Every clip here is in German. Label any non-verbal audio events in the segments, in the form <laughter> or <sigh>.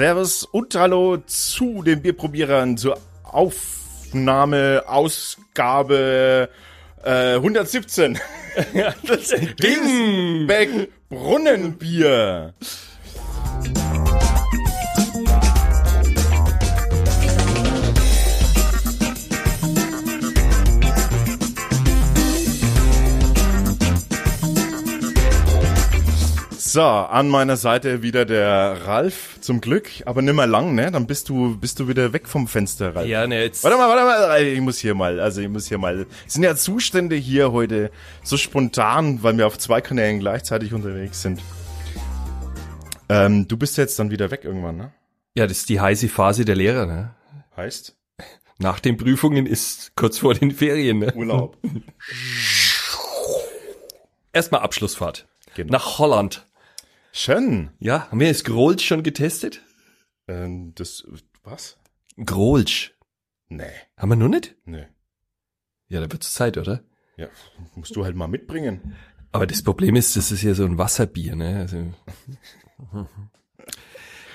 Servus und Hallo zu den Bierprobierern zur Aufnahme, Ausgabe äh, 117. Dingbeck Brunnenbier. So, an meiner Seite wieder der Ralf, zum Glück, aber nimmer lang, ne? Dann bist du, bist du wieder weg vom Fenster, Ralf. Ja, ne, jetzt. Warte mal, warte mal, ich muss hier mal, also ich muss hier mal. Es sind ja Zustände hier heute so spontan, weil wir auf zwei Kanälen gleichzeitig unterwegs sind. Ähm, du bist jetzt dann wieder weg irgendwann, ne? Ja, das ist die heiße Phase der Lehrer, ne? Heißt? Nach den Prüfungen ist kurz vor den Ferien, ne? Urlaub. Erstmal Abschlussfahrt. Genau. Nach Holland. Schön. Ja, haben wir das Grolsch schon getestet? Ähm, das, was? Grolsch. Nee, Haben wir noch nicht? nee. Ja, da wird's Zeit, oder? Ja, musst du halt mal mitbringen. Aber das Problem ist, das ist ja so ein Wasserbier, ne? Also <laughs>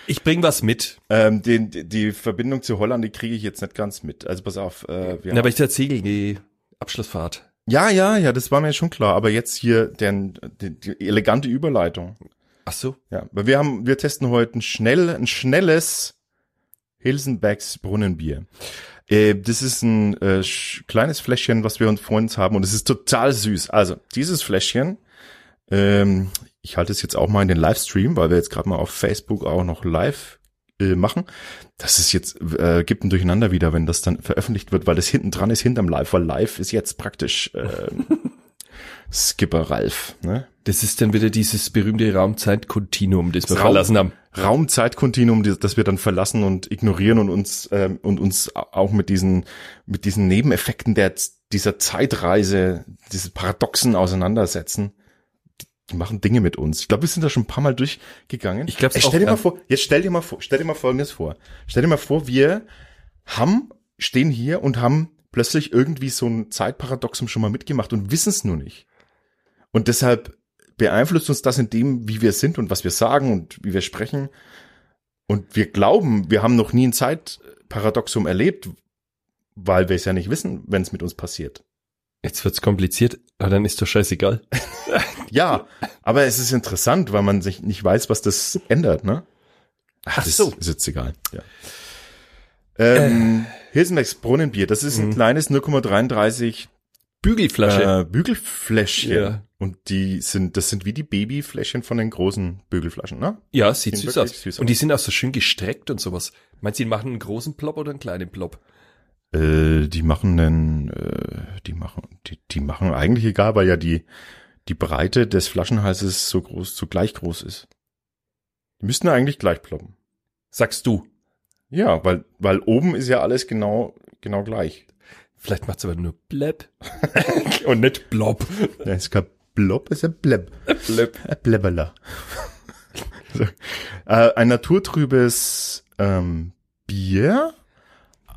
ich bring was mit. Ähm, den, die- die Verbindung zu Holland, die kriege ich jetzt nicht ganz mit. Also pass auf. Äh, wir Na, aber ich erzähle die Abschlussfahrt. Ja, ja, ja, das war mir schon klar. Aber jetzt hier den, die, die elegante Überleitung. Ach so. Ja, weil wir haben, wir testen heute ein schnell, ein schnelles Hilsenbecks Brunnenbier. Äh, das ist ein äh, kleines Fläschchen, was wir uns vor uns haben und es ist total süß. Also dieses Fläschchen, ähm, ich halte es jetzt auch mal in den Livestream, weil wir jetzt gerade mal auf Facebook auch noch live äh, machen. Das ist jetzt äh, gibt ein Durcheinander wieder, wenn das dann veröffentlicht wird, weil das hinten dran ist hinterm Live, weil Live ist jetzt praktisch äh, <laughs> Skipper Ralf. Ne? Das ist dann wieder dieses berühmte Raumzeitkontinuum, das wir Raum- verlassen haben. Raumzeitkontinuum, das wir dann verlassen und ignorieren und uns ähm, und uns auch mit diesen mit diesen Nebeneffekten der dieser Zeitreise, diese Paradoxen auseinandersetzen. Die- machen Dinge mit uns. Ich glaube, wir sind da schon ein paar Mal durchgegangen. Ich auch, Stell dir mal vor, jetzt stell dir mal vor, stell dir mal Folgendes vor. Stell dir mal vor, wir haben stehen hier und haben plötzlich irgendwie so ein Zeitparadoxum schon mal mitgemacht und wissen es nur nicht. Und deshalb beeinflusst uns das in dem, wie wir sind und was wir sagen und wie wir sprechen. Und wir glauben, wir haben noch nie ein Zeitparadoxum erlebt, weil wir es ja nicht wissen, wenn es mit uns passiert. Jetzt wird's kompliziert, aber dann ist doch scheißegal. <laughs> Ja, aber es ist interessant, weil man sich nicht weiß, was das ändert, ne? Ach, das so. ist jetzt egal. Ja. Ähm, Hilsenbecks Brunnenbier, das ist ein kleines 0,33 Bügelflasche. äh, Bügelfläschchen. Ja. Und die sind, das sind wie die Babyfläschchen von den großen Bügelflaschen, ne? ja, sieht süß aus. süß Und die aus. sind auch so schön gestreckt und sowas. Meinst du, die machen einen großen Plop oder einen kleinen Plop? Äh, die machen einen, äh, die machen, die, die machen eigentlich egal, weil ja die, die Breite des Flaschenhalses so groß, so gleich groß ist. Die müssten eigentlich gleich ploppen. Sagst du. Ja, weil, weil oben ist ja alles genau, genau gleich. Vielleicht macht's aber nur Bleb. <laughs> und nicht Blob. Ja, ist kein Blob, ist ein Bleb. Bleb. Ein Blebberler. so. äh, ein naturtrübes ähm, Bier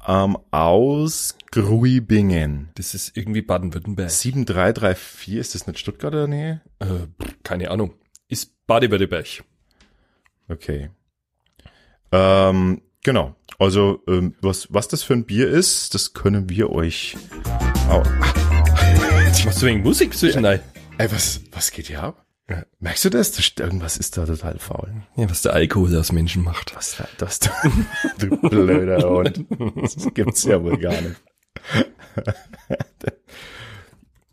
ähm, aus Gruibingen. Das ist irgendwie Baden-Württemberg. 7334, ist das nicht Stuttgarter Nähe? Äh, keine Ahnung. Ist Baden-Württemberg. Okay. Ähm, genau. Also, ähm, was, was das für ein Bier ist, das können wir euch. Au. <laughs> Machst du wegen Musik zwischendurch? Ey, was, was geht hier ab? Merkst du das? das? Irgendwas ist da total faul. Ja, was der Alkohol aus Menschen macht. Was da- das du, du blöder Hund. Das gibt's ja wohl gar nicht. Das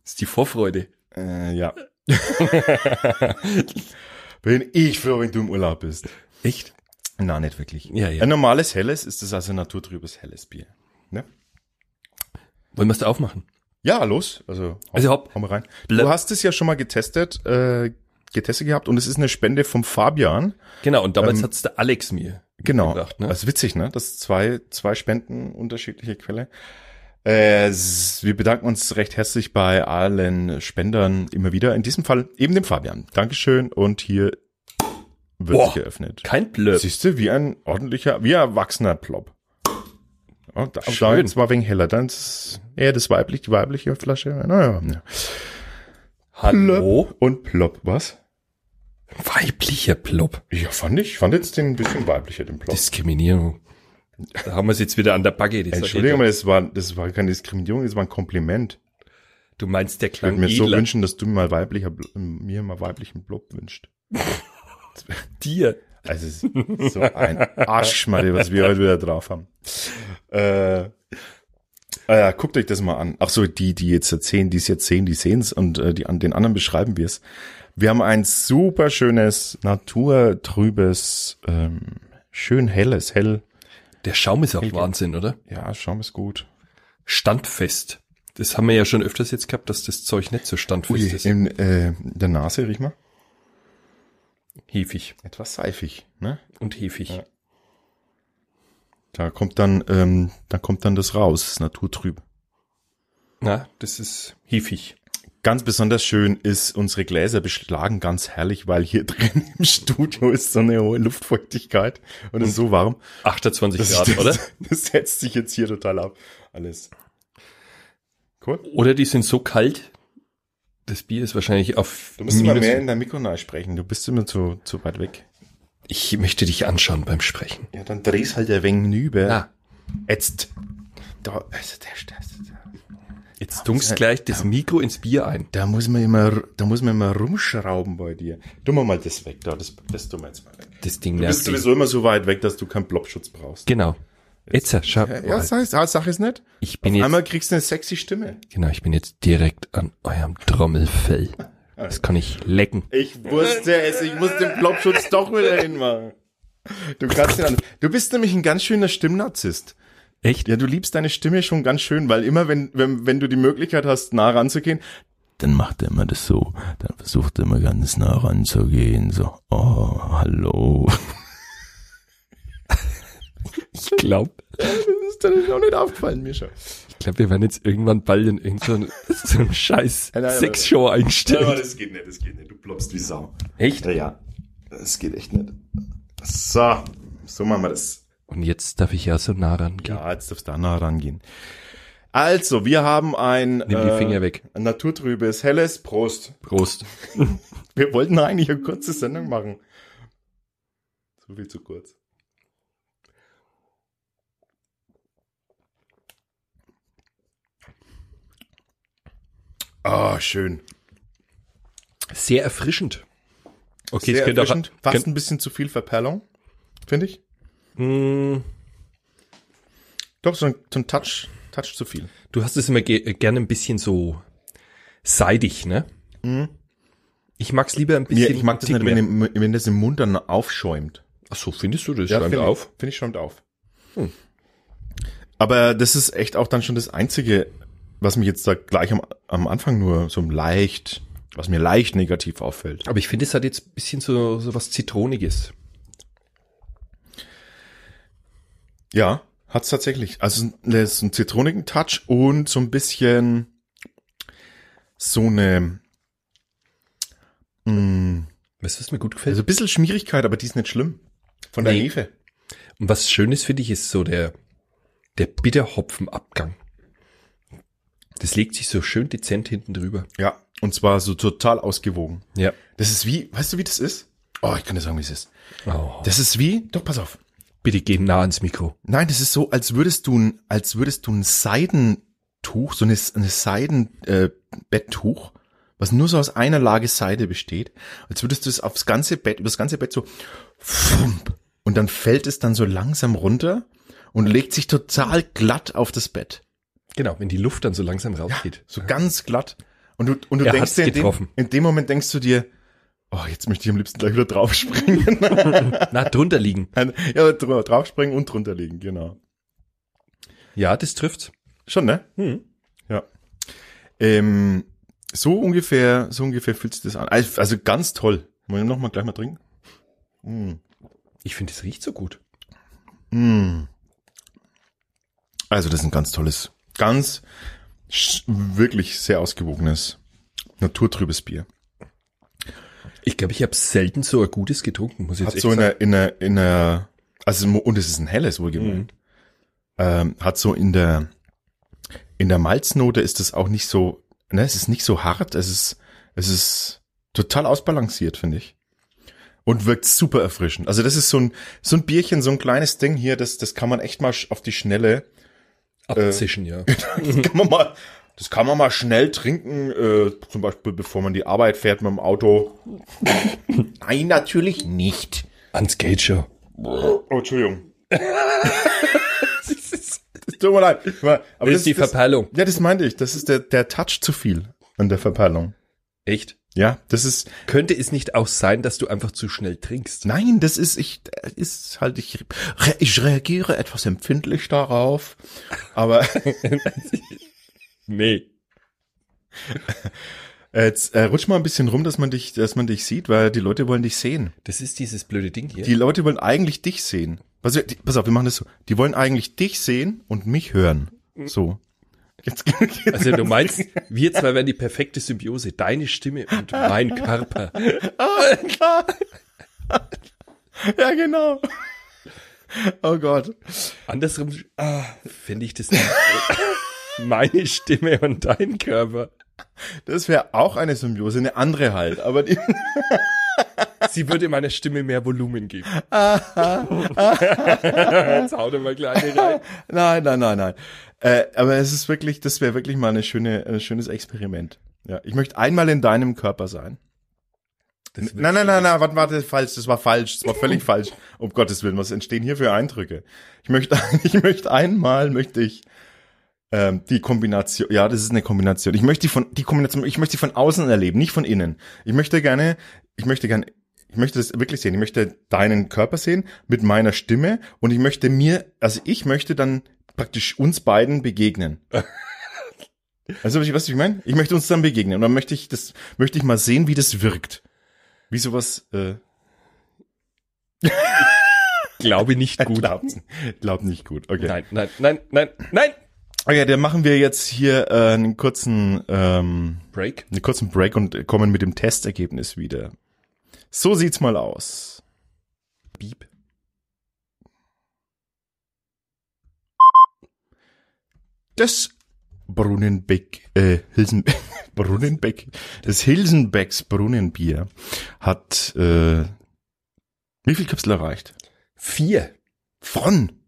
ist die Vorfreude. Äh, ja. <laughs> Bin ich froh, wenn du im Urlaub bist. Echt? Na, nicht wirklich. Ja, ja. Ein normales Helles ist das also ein naturtrübes helles Bier. Ne? Wollen wir es da aufmachen? Ja, los. Also, hau, Also hopp. hau mal rein. Du hast es ja schon mal getestet, äh, getestet gehabt und es ist eine Spende vom Fabian. Genau, und damals Ähm, hat's der Alex mir Genau. gebracht. Ne? Das ist witzig, ne? Das zwei, zwei Spenden, unterschiedliche Quelle. Äh, wir bedanken uns recht herzlich bei allen Spendern immer wieder. In diesem Fall eben dem Fabian. Dankeschön und hier wird Boah. geöffnet. Kein Blöd. Siehst du, wie ein ordentlicher, wie ein erwachsener Plop. Oh, da, Schön. jetzt war wegen heller. Dann ist eher das weiblich, die weibliche Flasche. Naja. Ja. Hallo? Und plopp, was? Weiblicher Plop. Ja, fand ich, fand jetzt den ein bisschen weiblicher, den Plop. Diskriminierung. Da haben wir es jetzt wieder an der Backe. Entschuldigung, aber das war, das war keine Diskriminierung, das war ein Kompliment. Du meinst, der Ich würde klang mir so edler. wünschen, dass du mir mal weiblicher, Bl- mir mal weiblichen Blob wünscht. <laughs> dir. Also es ist so ein Arschschmarre, was wir heute wieder drauf haben. Äh, ah ja, guckt euch das mal an. Ach so, die, die jetzt erzählen, die es jetzt sehen, die sehen es und äh, die an den anderen beschreiben wir es. Wir haben ein super schönes, naturtrübes, ähm, schön helles, hell. Der Schaum ist auch Wahnsinn, oder? Ja, Schaum ist gut. Standfest. Das haben wir ja schon öfters jetzt gehabt, dass das Zeug nicht so standfest Ui, ist. in äh, der Nase, riech mal. Hefig. Etwas seifig, ne? Und hefig. Ja. Da kommt dann, ähm, da kommt dann das raus, das naturtrüb. Na, das ist hefig. Ganz besonders schön ist, unsere Gläser beschlagen ganz herrlich, weil hier <laughs> drin im Studio ist so eine hohe Luftfeuchtigkeit und es ist so warm. 28 Das, Grad, das, oder? <laughs> Das setzt sich jetzt hier total ab. Alles. Cool. Oder die sind so kalt. Das Bier ist wahrscheinlich auf Du musst immer mehr in der Mikro sprechen. Du bist immer zu, zu weit weg. Ich möchte dich anschauen beim Sprechen. Ja, dann drehst halt ein wenig nüber. Na, Jetzt. Da, also der, jetzt dunkst gleich das Mikro ins Bier ein. da muss man immer, da muss man immer rumschrauben bei dir. Tun wir mal das weg, da, das, das tun wir jetzt mal weg. Das Ding Du bist sowieso immer so weit weg, dass du keinen Blobschutz brauchst. Genau. Jetzt, schau. Ja, sag, sag, sag es nicht. ich bin Auf jetzt, einmal kriegst du eine sexy Stimme. genau, ich bin jetzt direkt an eurem Trommelfell. Das kann ich lecken. Ich wusste es, ich muss den Blobschutz doch wieder hinmachen. Du kannst den an. Du bist nämlich ein ganz schöner Stimmnarzisst. Echt? Ja, du liebst deine Stimme schon ganz schön, weil immer wenn, wenn, wenn du die Möglichkeit hast, nah ranzugehen, dann macht er immer das so. Dann versucht er immer ganz nah ranzugehen, so, oh, hallo. Ich glaube, Das ist dir noch nicht aufgefallen, mir schon. ich glaube, wir werden jetzt irgendwann bald in irgendeinen so einen scheiß Nein, nein, Sexshow Aber einstellen. das geht nicht, das geht nicht. Du ploppst wie Sau. Echt? Ja. Das geht echt nicht. So, so machen wir das. Und jetzt darf ich ja so nah rangehen. Ja, jetzt darfst du da nah rangehen. Also, wir haben ein, Nimm die Finger weg. ein naturtrübes, helles Prost. Prost. <laughs> Wir wollten eigentlich eine kurze Sendung machen. So viel zu kurz. Ah, schön. Sehr erfrischend. Okay, Sehr es könnte erfrischend. auch, Fast ein bisschen zu viel Verperlung, finde ich. mh, Doch, so ein, so ein Touch, Touch zu viel. du hast es immer ge gerne ein bisschen so seidig, ne? Ich mag's lieber ein Mhm. Mir, bisschen. ich mag das nicht, wenn, mehr. im- wenn das im Mund dann aufschäumt. Ach so, findest du das? Ja, Schäumt finde auf. Ich, finde ich schäumt auf. Hm. Aber das ist echt auch dann schon das Einzige, was mir jetzt da gleich am, am Anfang nur so leicht, was mir leicht negativ auffällt. Aber ich finde, es hat jetzt ein bisschen so, so was Zitroniges. Ja, hat's tatsächlich. Also es ist ein zitronigen Touch und so ein bisschen so eine, mh, Weißt du, was mir gut gefällt? also ein bisschen Schmierigkeit, aber die ist nicht schlimm. Von der Nee. Hefe. Und was schön ist, finde ich, ist so der, der Bitterhopfenabgang. Das legt sich so schön dezent hinten drüber. Ja, und zwar so total ausgewogen. Ja. Das ist wie, weißt du, wie das ist? Oh, ich kann dir sagen, wie es ist. Oh. Das ist wie, doch, pass auf. Bitte geh nah ans Mikro. Nein, das ist so, als würdest du ein, als würdest du ein Seidentuch, so eine, eine Seidenbetttuch, äh, was nur so aus einer Lage Seide besteht, als würdest du es aufs ganze Bett, über das ganze Bett so, fump, und dann fällt es dann so langsam runter und legt sich total glatt auf das Bett. Genau, wenn die Luft dann so langsam rausgeht. So ganz glatt. Und du, und du Er denkst dir in dem, in dem Moment denkst du dir, oh, jetzt möchte ich am liebsten gleich wieder draufspringen. <laughs> Na, drunter liegen. <laughs> ja, dra- draufspringen und drunter liegen, genau. Ja, das trifft. Schon, ne? Hm. Ja. Ähm, so ungefähr, so ungefähr fühlt sich das an. Also also ganz toll. Wollen wir noch mal gleich mal trinken? Mm. Ich finde, es riecht so gut. Mm. Also das ist ein ganz tolles, ganz wirklich sehr ausgewogenes, naturtrübes Bier. Ich glaube, ich habe selten so ein gutes getrunken, muss ich Hat jetzt so echt in der, in der, in der, also und es ist ein helles wohlgemerkt. Ähm, hat so in der, in der Malznote ist es auch nicht so, ne, es ist nicht so hart, es ist, es ist total ausbalanciert, finde ich. und wirkt super erfrischend. Also das ist so ein, so ein Bierchen, so ein kleines Ding hier, das, das kann man echt mal auf die Schnelle, Abzischen, ja. <laughs> das kann man mal, das kann man mal schnell trinken, äh, zum Beispiel bevor man die Arbeit fährt mit dem Auto. Nein, natürlich nicht. Ans Show. Oh, Entschuldigung. <laughs> Es tut mir leid. Aber Das ist die das, Verpeilung. ja, das meinte ich. Das ist der, der Touch zu viel an der Verpeilung. Echt? Ja, das ist, Könnte es nicht auch sein, dass du einfach zu schnell trinkst? nein, das ist, ich, das ist halt, ich, ich reagiere etwas empfindlich darauf, aber <laughs> Nee. äh, <laughs> jetzt äh, rutsch mal ein bisschen rum, dass man dich, dass man dich sieht, weil die Leute wollen dich sehen. Das ist dieses blöde Ding hier. Die Leute wollen eigentlich dich sehen. Die, pass auf, wir machen das so. Die wollen eigentlich dich sehen und mich hören. So. Jetzt, jetzt also du meinst, wir zwei wären die perfekte Symbiose. Deine Stimme und mein Körper. ja, genau. Oh Gott. Andersrum finde ich das nicht so. Meine Stimme und dein Körper. Das wäre auch eine Symbiose, eine andere halt. Aber die, Sie würde meiner Stimme mehr Volumen geben. Jetzt hau dir mal kleine rein. nein, nein, nein, nein. Äh, aber es ist wirklich, das wäre wirklich mal eine schöne, ein schönes Experiment. Ja, ich möchte einmal in deinem Körper sein. Nein, nein, nein, nein, warte, warte, falsch, das war falsch, das war völlig <laughs> falsch. Um Gottes Willen, was entstehen hier für Eindrücke? Ich möchte, <laughs> ich möchte einmal, möchte ich ähm, die Kombination, ja, das ist eine Kombination. Ich möchte die von, die Kombination, ich möchte die von außen erleben, nicht von innen. Ich möchte gerne, ich möchte gerne, ich möchte das wirklich sehen. Ich möchte deinen Körper sehen mit meiner Stimme und ich möchte mir, also ich möchte dann praktisch uns beiden begegnen. <laughs> Also, was ich, was ich meine? Ich möchte uns dann begegnen und dann möchte ich das, möchte ich mal sehen, wie das wirkt. Wie sowas, äh, Glaube nicht <laughs> gut. Glaubt, glaubt nicht gut. Okay. Nein, nein, nein, nein, nein. Okay, dann machen wir jetzt hier äh, einen kurzen, ähm, Break. einen kurzen Break und kommen mit dem Testergebnis wieder. So sieht's mal aus. Beep. Das Brunnenbeck, äh, Hilsen, <laughs> Brunnenbeck, das Hilsenbecks Brunnenbier hat, äh, wie viel Kapsel erreicht? Vier. Von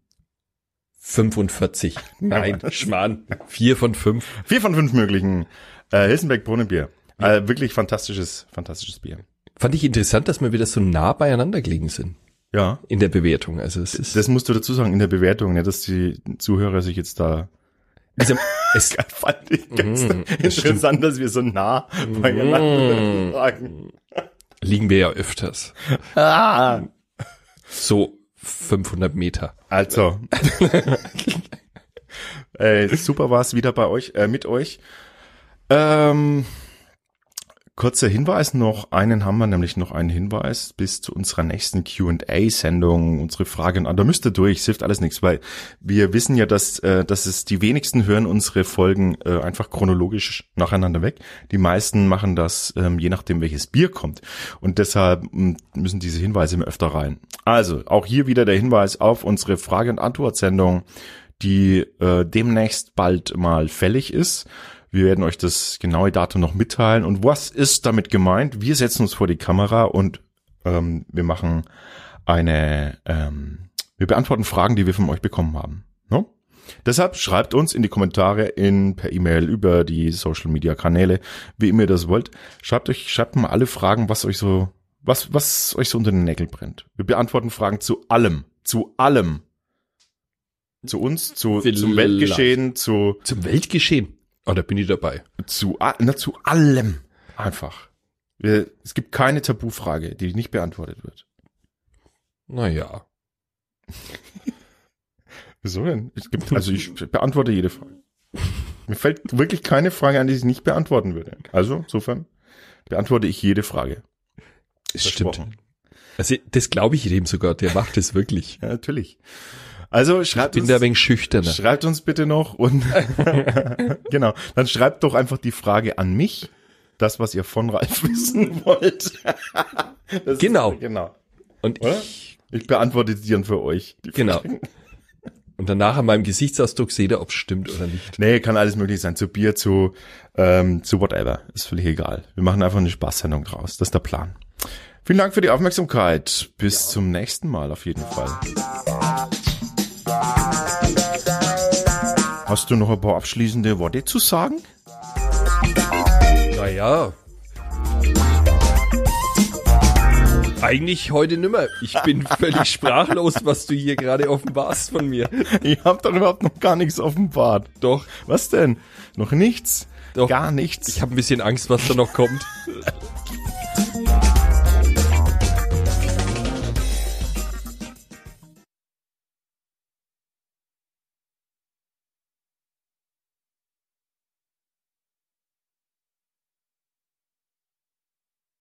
45. <laughs> Nein, Schmarrn. Vier von fünf. vier von fünf möglichen äh, Hilsenbeck Brunnenbier. Äh, wirklich fantastisches, fantastisches Bier. Fand ich interessant, dass wir wieder so nah beieinander gelegen sind. Ja. In der Bewertung. Also es ist, Das musst du dazu sagen in der Bewertung, ne, dass die Zuhörer sich jetzt da also, <laughs> es, fand ich ganz Mhm, das interessant, dass wir so nah beieinander Mhm. lagen. liegen wir ja öfters. Ah. So 500 Meter. Also. <laughs> äh, super war's wieder bei euch, äh, mit euch. Ähm, kurzer Hinweis noch, einen haben wir nämlich noch einen Hinweis bis zu unserer nächsten Q&A-Sendung, unsere Fragen an. Da müsst ihr durch, es hilft alles nichts, weil wir wissen ja, dass, äh, dass es die wenigsten hören unsere Folgen äh, einfach chronologisch nacheinander weg. Die meisten machen das ähm, je nachdem, welches Bier kommt. Und deshalb mh, müssen diese Hinweise immer öfter rein. Also, auch hier wieder der Hinweis auf unsere Frage- und Antwort-Sendung, die äh, demnächst bald mal fällig ist. Wir werden euch das genaue Datum noch mitteilen. Und was ist damit gemeint? Wir setzen uns vor die Kamera und ähm, wir machen eine, ähm, wir beantworten Fragen, die wir von euch bekommen haben. No? Deshalb schreibt uns in die Kommentare in per E-Mail über die Social Media Kanäle, wie immer ihr das wollt. Schreibt euch, schreibt mal alle Fragen, was euch so, was, was euch so unter den Nägeln brennt. Wir beantworten Fragen zu allem, zu allem. Zu uns, zu, zum. Weltgeschehen, zu, Zum Weltgeschehen. Oh, da bin ich dabei. zu, na, zu allem. Einfach. Es gibt keine Tabufrage, die nicht beantwortet wird. Naja. <laughs> Wieso denn? Es gibt, also ich beantworte jede Frage. Mir fällt wirklich keine Frage an, die ich nicht beantworten würde. Also, insofern beantworte ich jede Frage. Es stimmt. Also, das glaube ich dem sogar. Der macht es wirklich. Ja, natürlich. Also Ich schreibt bin uns, da wenig schüchterner. schreibt uns bitte noch und <laughs> genau, dann schreibt doch einfach die Frage an mich, das, was ihr von Ralf <laughs> wissen wollt. Genau. Ist, genau. Und Oder? ich, Ich beantworte die dann für euch. Die genau. Fragen. Und danach an meinem Gesichtsausdruck seht ihr, ob es stimmt oder nicht. Nee, kann alles möglich sein. Zu Bier, zu, ähm, zu whatever. Ist völlig egal. Wir machen einfach eine Spaßsendung draus. Das ist der Plan. Vielen Dank für die Aufmerksamkeit. Bis zum nächsten Mal auf jeden Fall. Hast du noch ein paar abschließende Worte zu sagen? Naja. Eigentlich heute nimmer. Ich bin <laughs> völlig sprachlos, was du hier gerade offenbarst von mir. Ich habe doch überhaupt noch gar nichts offenbart. Doch, Was denn? Noch nichts? Doch. Gar nichts. ich habe ein bisschen Angst, was da noch kommt. <laughs>